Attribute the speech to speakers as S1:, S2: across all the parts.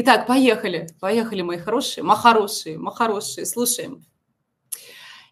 S1: Итак, поехали. Поехали, мои хорошие, махорошие, махорошие. Слушаем.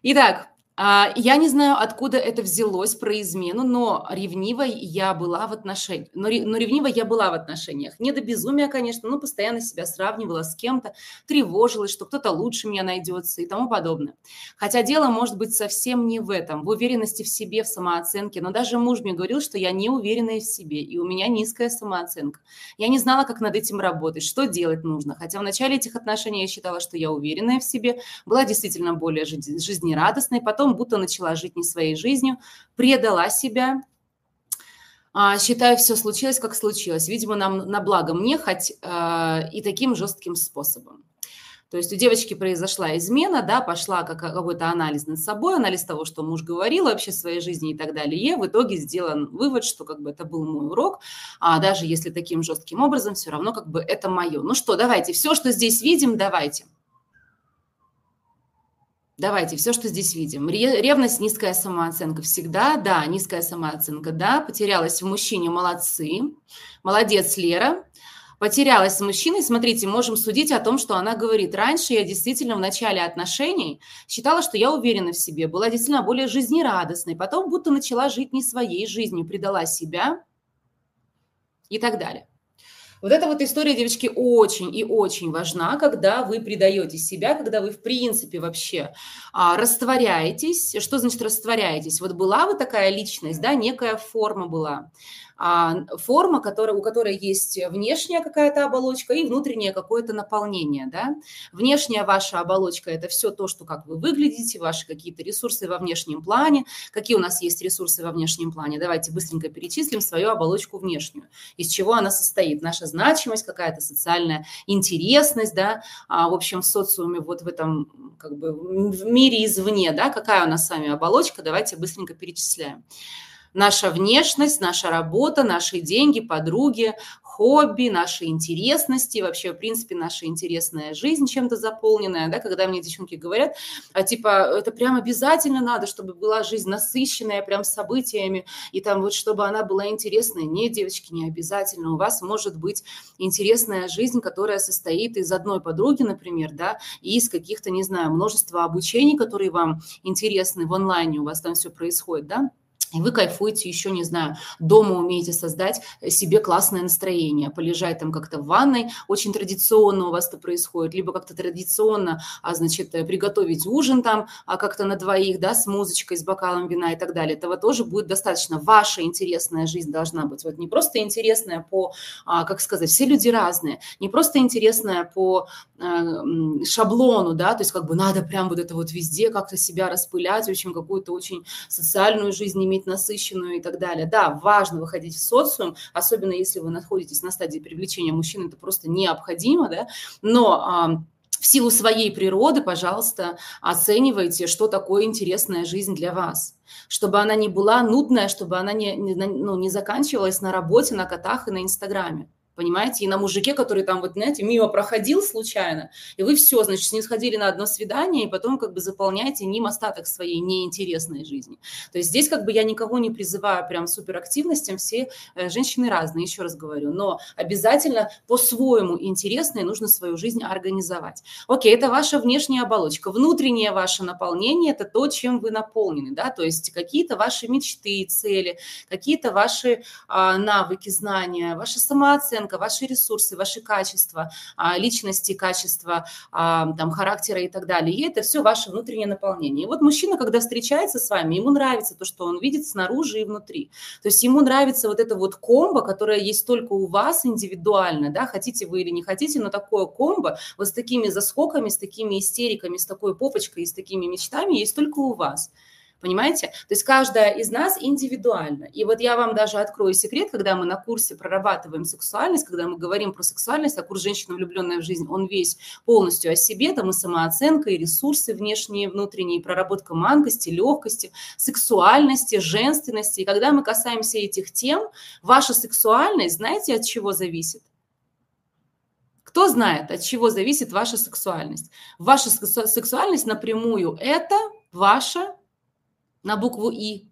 S1: Итак, я не знаю, откуда это взялось про измену, но ревнивой я была в отношениях. Но, но ревнивой я была в отношениях. Не до безумия, конечно, но постоянно себя сравнивала с кем-то, тревожилась, что кто-то лучше меня найдется и тому подобное. Хотя дело может быть совсем не в этом, в уверенности в себе, в самооценке. Но даже муж мне говорил, что я не уверенная в себе, и у меня низкая самооценка. Я не знала, как над этим работать, что делать нужно. Хотя в начале этих отношений я считала, что я уверенная в себе, была действительно более жизнерадостной, потом потом будто начала жить не своей жизнью, предала себя, а, считаю, все случилось, как случилось. Видимо, нам на благо мне хоть а, и таким жестким способом. То есть у девочки произошла измена, да, пошла как, какой-то анализ над собой, анализ того, что муж говорил вообще в своей жизни и так далее. И в итоге сделан вывод, что как бы это был мой урок, а даже если таким жестким образом, все равно как бы это мое. Ну что, давайте, все, что здесь видим, давайте. Давайте, все, что здесь видим. Ревность, низкая самооценка всегда, да, низкая самооценка, да, потерялась в мужчине, молодцы, молодец, Лера. Потерялась с мужчиной, смотрите, можем судить о том, что она говорит. Раньше я действительно в начале отношений считала, что я уверена в себе, была действительно более жизнерадостной, потом будто начала жить не своей жизнью, предала себя и так далее. Вот эта вот история, девочки, очень и очень важна, когда вы предаете себя, когда вы, в принципе, вообще а, растворяетесь. Что значит растворяетесь? Вот была вы такая личность, да, некая форма была. А, форма, которая, у которой есть внешняя какая-то оболочка и внутреннее какое-то наполнение. Да? Внешняя ваша оболочка – это все то, что как вы выглядите, ваши какие-то ресурсы во внешнем плане. Какие у нас есть ресурсы во внешнем плане? Давайте быстренько перечислим свою оболочку внешнюю. Из чего она состоит? Наша значимость, какая-то социальная интересность, да, а, в общем, в социуме, вот в этом как бы в мире извне, да, какая у нас с вами оболочка, давайте быстренько перечисляем наша внешность, наша работа, наши деньги, подруги, хобби, наши интересности, вообще, в принципе, наша интересная жизнь чем-то заполненная, да, когда мне девчонки говорят, а, типа, это прям обязательно надо, чтобы была жизнь насыщенная прям событиями, и там вот, чтобы она была интересная. Нет, девочки, не обязательно. У вас может быть интересная жизнь, которая состоит из одной подруги, например, да, и из каких-то, не знаю, множества обучений, которые вам интересны в онлайне, у вас там все происходит, да, и вы кайфуете еще, не знаю, дома умеете создать себе классное настроение, полежать там как-то в ванной, очень традиционно у вас это происходит, либо как-то традиционно, а, значит, приготовить ужин там а как-то на двоих, да, с музычкой, с бокалом вина и так далее. Этого тоже будет достаточно. Ваша интересная жизнь должна быть. Вот не просто интересная по, а, как сказать, все люди разные, не просто интересная по шаблону, да, то есть как бы надо прям вот это вот везде как-то себя распылять, общем, какую-то очень социальную жизнь иметь насыщенную и так далее. Да, важно выходить в социум, особенно если вы находитесь на стадии привлечения мужчин, это просто необходимо, да, но в силу своей природы, пожалуйста, оценивайте, что такое интересная жизнь для вас. Чтобы она не была нудная, чтобы она не, не, ну, не заканчивалась на работе, на котах и на Инстаграме понимаете, и на мужике, который там, вот, знаете, мимо проходил случайно, и вы все, значит, ним сходили на одно свидание, и потом как бы заполняете ним остаток своей неинтересной жизни. То есть здесь как бы я никого не призываю прям суперактивностям, все э, женщины разные, еще раз говорю, но обязательно по-своему интересно и нужно свою жизнь организовать. Окей, это ваша внешняя оболочка. Внутреннее ваше наполнение – это то, чем вы наполнены, да, то есть какие-то ваши мечты, цели, какие-то ваши а, навыки, знания, ваша самооценка, оценка, ваши ресурсы, ваши качества, а, личности, качества, а, там, характера и так далее. И это все ваше внутреннее наполнение. И вот мужчина, когда встречается с вами, ему нравится то, что он видит снаружи и внутри. То есть ему нравится вот это вот комбо, которое есть только у вас индивидуально, да, хотите вы или не хотите, но такое комбо вот с такими заскоками, с такими истериками, с такой попочкой и с такими мечтами есть только у вас. Понимаете? То есть каждая из нас индивидуальна. И вот я вам даже открою секрет, когда мы на курсе прорабатываем сексуальность, когда мы говорим про сексуальность, а курс «Женщина, влюбленная в жизнь», он весь полностью о себе, там и самооценка, и ресурсы внешние, внутренние, и проработка манкости, легкости, сексуальности, женственности. И когда мы касаемся этих тем, ваша сексуальность, знаете, от чего зависит? Кто знает, от чего зависит ваша сексуальность? Ваша сексуальность напрямую – это ваша на букву «и».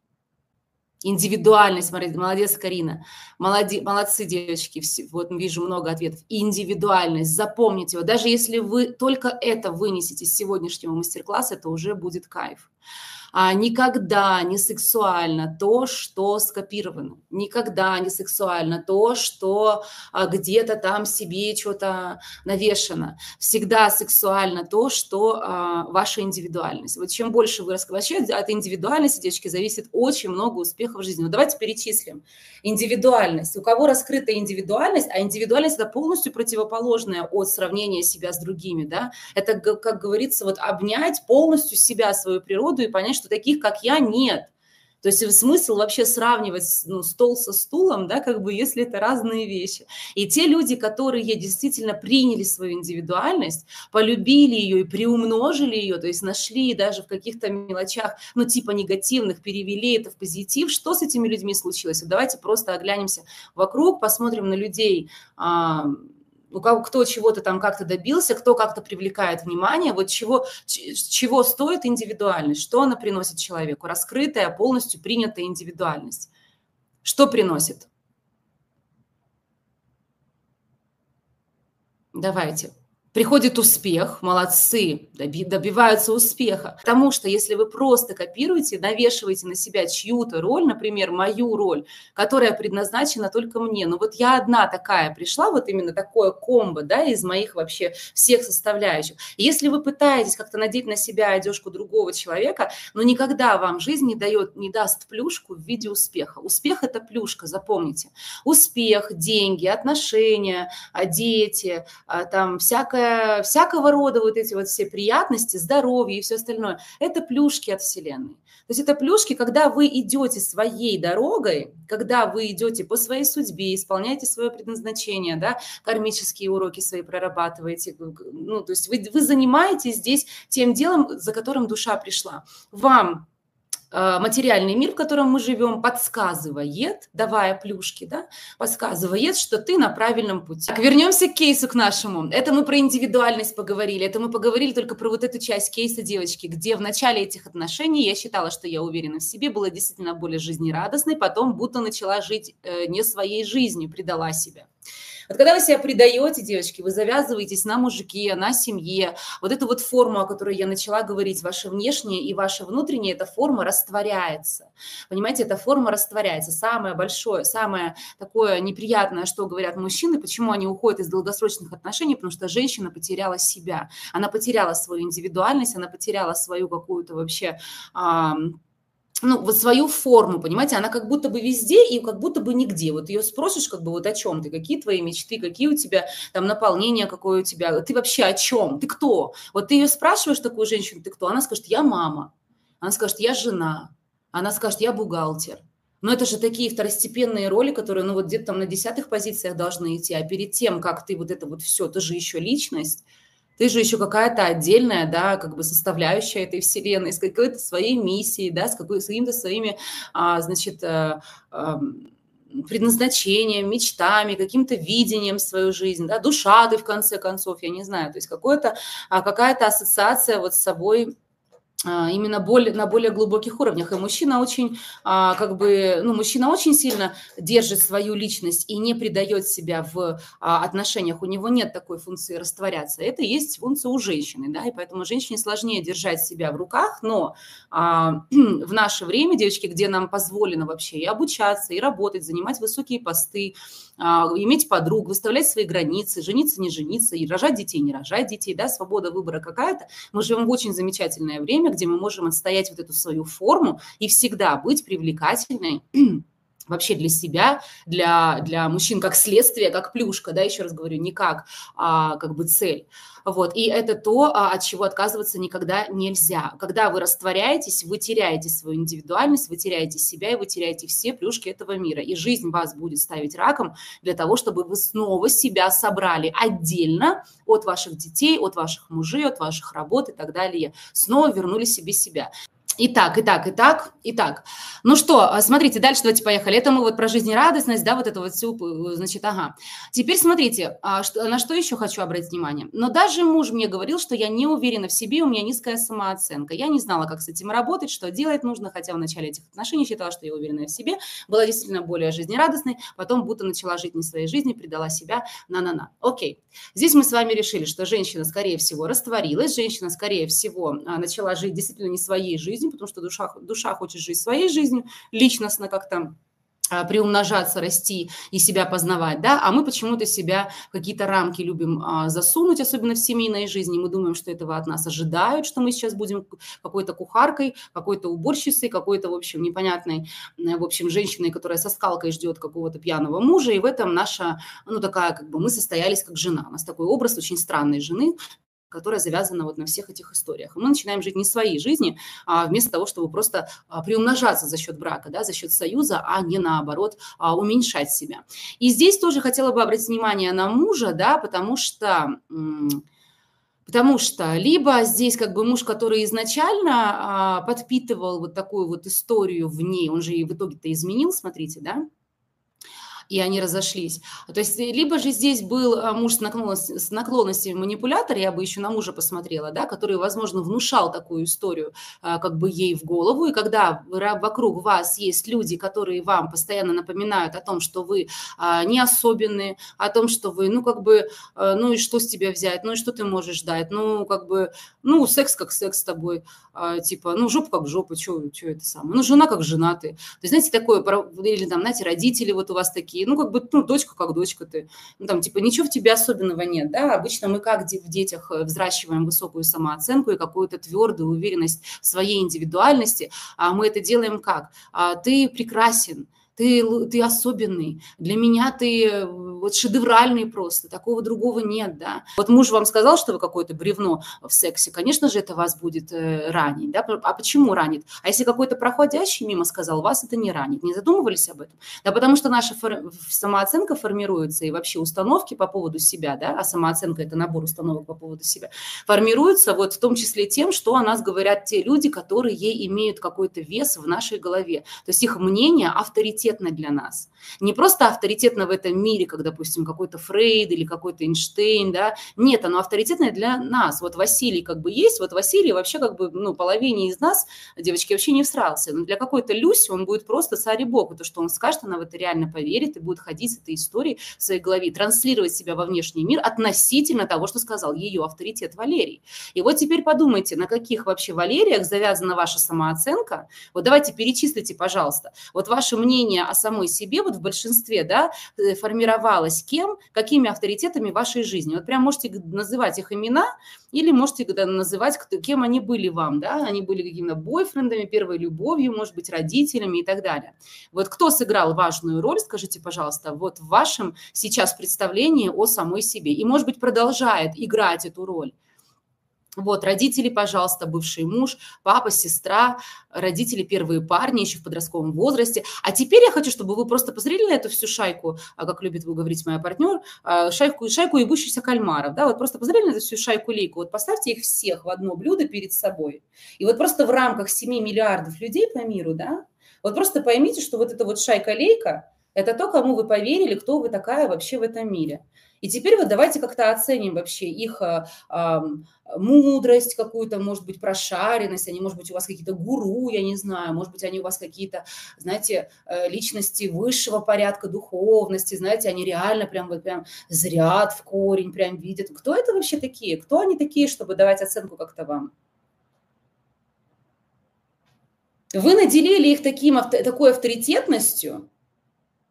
S1: Индивидуальность, молодец, Карина. Молоди, молодцы, девочки, вот вижу много ответов. Индивидуальность, запомните его. Даже если вы только это вынесете с сегодняшнего мастер-класса, это уже будет кайф а, никогда не сексуально то, что скопировано, никогда не сексуально то, что а, где-то там себе что-то навешено. Всегда сексуально то, что а, ваша индивидуальность. Вот чем больше вы раскрываете от индивидуальности, девочки, зависит очень много успехов в жизни. Ну, давайте перечислим. Индивидуальность. У кого раскрыта индивидуальность, а индивидуальность – это полностью противоположное от сравнения себя с другими, да? Это, как говорится, вот обнять полностью себя, свою природу и понять, что что таких, как я, нет. То есть смысл вообще сравнивать ну, стол со стулом, да, как бы, если это разные вещи. И те люди, которые действительно приняли свою индивидуальность, полюбили ее и приумножили ее, то есть нашли даже в каких-то мелочах, ну, типа негативных, перевели это в позитив, что с этими людьми случилось? давайте просто оглянемся вокруг, посмотрим на людей, у кого, кто чего-то там как-то добился, кто как-то привлекает внимание, вот чего, чего стоит индивидуальность, что она приносит человеку, раскрытая, полностью принятая индивидуальность. Что приносит? Давайте приходит успех, молодцы, добиваются успеха. Потому что если вы просто копируете, навешиваете на себя чью-то роль, например, мою роль, которая предназначена только мне, ну вот я одна такая пришла, вот именно такое комбо, да, из моих вообще всех составляющих. если вы пытаетесь как-то надеть на себя одежку другого человека, но никогда вам жизнь не дает, не даст плюшку в виде успеха. Успех – это плюшка, запомните. Успех, деньги, отношения, дети, а, там всякое всякого рода вот эти вот все приятности, здоровье и все остальное, это плюшки от Вселенной. То есть это плюшки, когда вы идете своей дорогой, когда вы идете по своей судьбе, исполняете свое предназначение, да, кармические уроки свои прорабатываете, ну, то есть вы, вы занимаетесь здесь тем делом, за которым душа пришла. Вам Э, материальный мир, в котором мы живем, подсказывает, давая плюшки, да, подсказывает, что ты на правильном пути. Так, вернемся к кейсу к нашему. Это мы про индивидуальность поговорили, это мы поговорили только про вот эту часть кейса девочки, где в начале этих отношений я считала, что я уверена в себе, была действительно более жизнерадостной, потом будто начала жить э, не своей жизнью, предала себя. Вот когда вы себя предаете, девочки, вы завязываетесь на мужике, на семье, вот эту вот форму, о которой я начала говорить, ваша внешняя и ваша внутренняя, эта форма растворяется. Понимаете, эта форма растворяется. Самое большое, самое такое неприятное, что говорят мужчины, почему они уходят из долгосрочных отношений, потому что женщина потеряла себя, она потеряла свою индивидуальность, она потеряла свою какую-то вообще ну, вот свою форму, понимаете, она как будто бы везде и как будто бы нигде. Вот ее спросишь, как бы, вот о чем ты, какие твои мечты, какие у тебя там наполнение, какое у тебя, ты вообще о чем, ты кто? Вот ты ее спрашиваешь, такую женщину, ты кто? Она скажет, я мама, она скажет, я жена, она скажет, я бухгалтер. Но это же такие второстепенные роли, которые, ну, вот где-то там на десятых позициях должны идти, а перед тем, как ты вот это вот все, ты же еще личность, ты же еще какая-то отдельная, да, как бы составляющая этой вселенной, с какой-то своей миссией, да, с, какой, с какими-то своими, а, значит, а, а, предназначением, мечтами, каким-то видением свою жизнь, да, душа ты в конце концов, я не знаю, то есть какое-то, а, какая-то ассоциация вот с собой именно более, на более глубоких уровнях. И мужчина очень, а, как бы, ну, мужчина очень сильно держит свою личность и не придает себя в а, отношениях. У него нет такой функции растворяться. Это есть функция у женщины, да, и поэтому женщине сложнее держать себя в руках, но в наше время, девочки, где нам позволено вообще и обучаться, и работать, занимать высокие посты, иметь подруг, выставлять свои границы, жениться, не жениться, и рожать детей, не рожать детей, да, свобода выбора какая-то. Мы живем в очень замечательное время, где мы можем отстоять вот эту свою форму и всегда быть привлекательной вообще для себя, для, для мужчин как следствие, как плюшка, да, еще раз говорю, не как, а, как бы цель. Вот, и это то, а, от чего отказываться никогда нельзя. Когда вы растворяетесь, вы теряете свою индивидуальность, вы теряете себя, и вы теряете все плюшки этого мира. И жизнь вас будет ставить раком для того, чтобы вы снова себя собрали отдельно от ваших детей, от ваших мужей, от ваших работ и так далее. Снова вернули себе себя. Итак, итак, итак, итак. Ну что, а, смотрите, дальше давайте поехали. Это мы вот про жизнерадостность, да, вот это вот все, э, значит, ага. Теперь смотрите, а что, на что еще хочу обратить внимание. Но даже муж мне говорил, что я не уверена в себе, у меня низкая самооценка. Я не знала, как с этим работать, что делать нужно, хотя в начале этих отношений считала, что я уверена в себе, была действительно более жизнерадостной, потом будто начала жить не своей жизнью, предала себя, на-на-на. Окей. Здесь мы с вами решили, что женщина, скорее всего, растворилась, женщина, скорее всего, а, начала жить действительно не своей жизнью, жизнь, потому что душа, душа хочет жить своей жизнью, личностно как-то а, приумножаться, расти и себя познавать, да, а мы почему-то себя в какие-то рамки любим а, засунуть, особенно в семейной жизни, мы думаем, что этого от нас ожидают, что мы сейчас будем какой-то кухаркой, какой-то уборщицей, какой-то, в общем, непонятной, в общем, женщиной, которая со скалкой ждет какого-то пьяного мужа, и в этом наша, ну, такая, как бы, мы состоялись как жена, у нас такой образ очень странной жены, которая завязана вот на всех этих историях. И мы начинаем жить не своей жизни, а вместо того, чтобы просто а, приумножаться за счет брака, да, за счет союза, а не наоборот а, уменьшать себя. И здесь тоже хотела бы обратить внимание на мужа, да, потому что... Потому что либо здесь как бы муж, который изначально а, подпитывал вот такую вот историю в ней, он же и в итоге-то изменил, смотрите, да, и они разошлись. То есть либо же здесь был а, муж с, наклонностью, с наклонностями манипулятор, я бы еще на мужа посмотрела, да, который, возможно, внушал такую историю а, как бы ей в голову, и когда вокруг вас есть люди, которые вам постоянно напоминают о том, что вы а, не особенные, о том, что вы, ну, как бы, ну, и что с тебя взять, ну, и что ты можешь дать, ну, как бы, ну, секс как секс с тобой, типа, ну, жопа как жопа, что это самое, ну, жена как жена ты. То есть, знаете, такое, или там, знаете, родители вот у вас такие, такие, ну, как бы, ну, дочка как дочка ты. Ну, там, типа, ничего в тебе особенного нет, да. Обычно мы как в детях э, взращиваем высокую самооценку и какую-то твердую уверенность в своей индивидуальности, а мы это делаем как? А, ты прекрасен, ты, ты особенный, для меня ты э, вот шедевральный просто, такого другого нет, да. Вот муж вам сказал, что вы какое-то бревно в сексе, конечно же, это вас будет э, ранить, да, а почему ранит? А если какой-то проходящий мимо сказал, вас это не ранит, не задумывались об этом? Да потому что наша фор... самооценка формируется и вообще установки по поводу себя, да, а самооценка – это набор установок по поводу себя, формируются вот в том числе тем, что о нас говорят те люди, которые имеют какой-то вес в нашей голове, то есть их мнение авторитет авторитетно для нас. Не просто авторитетно в этом мире, как, допустим, какой-то Фрейд или какой-то Эйнштейн, да, нет, оно авторитетное для нас. Вот Василий как бы есть, вот Василий вообще как бы, ну, половине из нас, девочки, вообще не всрался. Но для какой-то Люси он будет просто царь и бог, то, что он скажет, она в это реально поверит и будет ходить с этой историей в своей голове, транслировать себя во внешний мир относительно того, что сказал ее авторитет Валерий. И вот теперь подумайте, на каких вообще Валериях завязана ваша самооценка. Вот давайте перечислите, пожалуйста. Вот ваше мнение мнение о самой себе вот в большинстве, да, э, формировалось кем, какими авторитетами вашей жизни. Вот прям можете называть их имена или можете называть, кем они были вам, да, они были какими-то бойфрендами, первой любовью, может быть, родителями и так далее. Вот кто сыграл важную роль, скажите, пожалуйста, вот в вашем сейчас представлении о самой себе и, может быть, продолжает играть эту роль. Вот, родители, пожалуйста, бывший муж, папа, сестра, родители, первые парни еще в подростковом возрасте. А теперь я хочу, чтобы вы просто посмотрели на эту всю шайку, а, как любит говорить моя партнер, а, шайку, шайку ебущихся кальмаров, да, вот просто посмотрели на эту всю шайку-лейку, вот поставьте их всех в одно блюдо перед собой. И вот просто в рамках 7 миллиардов людей по миру, да, вот просто поймите, что вот эта вот шайка-лейка – это то, кому вы поверили, кто вы такая вообще в этом мире. И теперь вот давайте как-то оценим вообще их э, э, мудрость какую-то, может быть, прошаренность, они, может быть, у вас какие-то гуру, я не знаю, может быть, они у вас какие-то, знаете, э, личности высшего порядка духовности, знаете, они реально прям вот прям зрят в корень, прям видят. Кто это вообще такие? Кто они такие, чтобы давать оценку как-то вам? Вы наделили их таким, такой авторитетностью,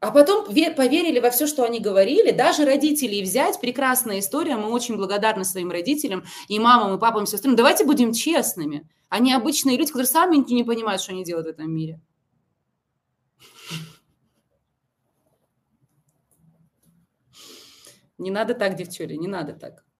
S1: а потом поверили во все, что они говорили. Даже родителей взять, прекрасная история. Мы очень благодарны своим родителям, и мамам, и папам, и сестрам. Давайте будем честными. Они обычные люди, которые сами не понимают, что они делают в этом мире. Не надо так, девчули, не надо так.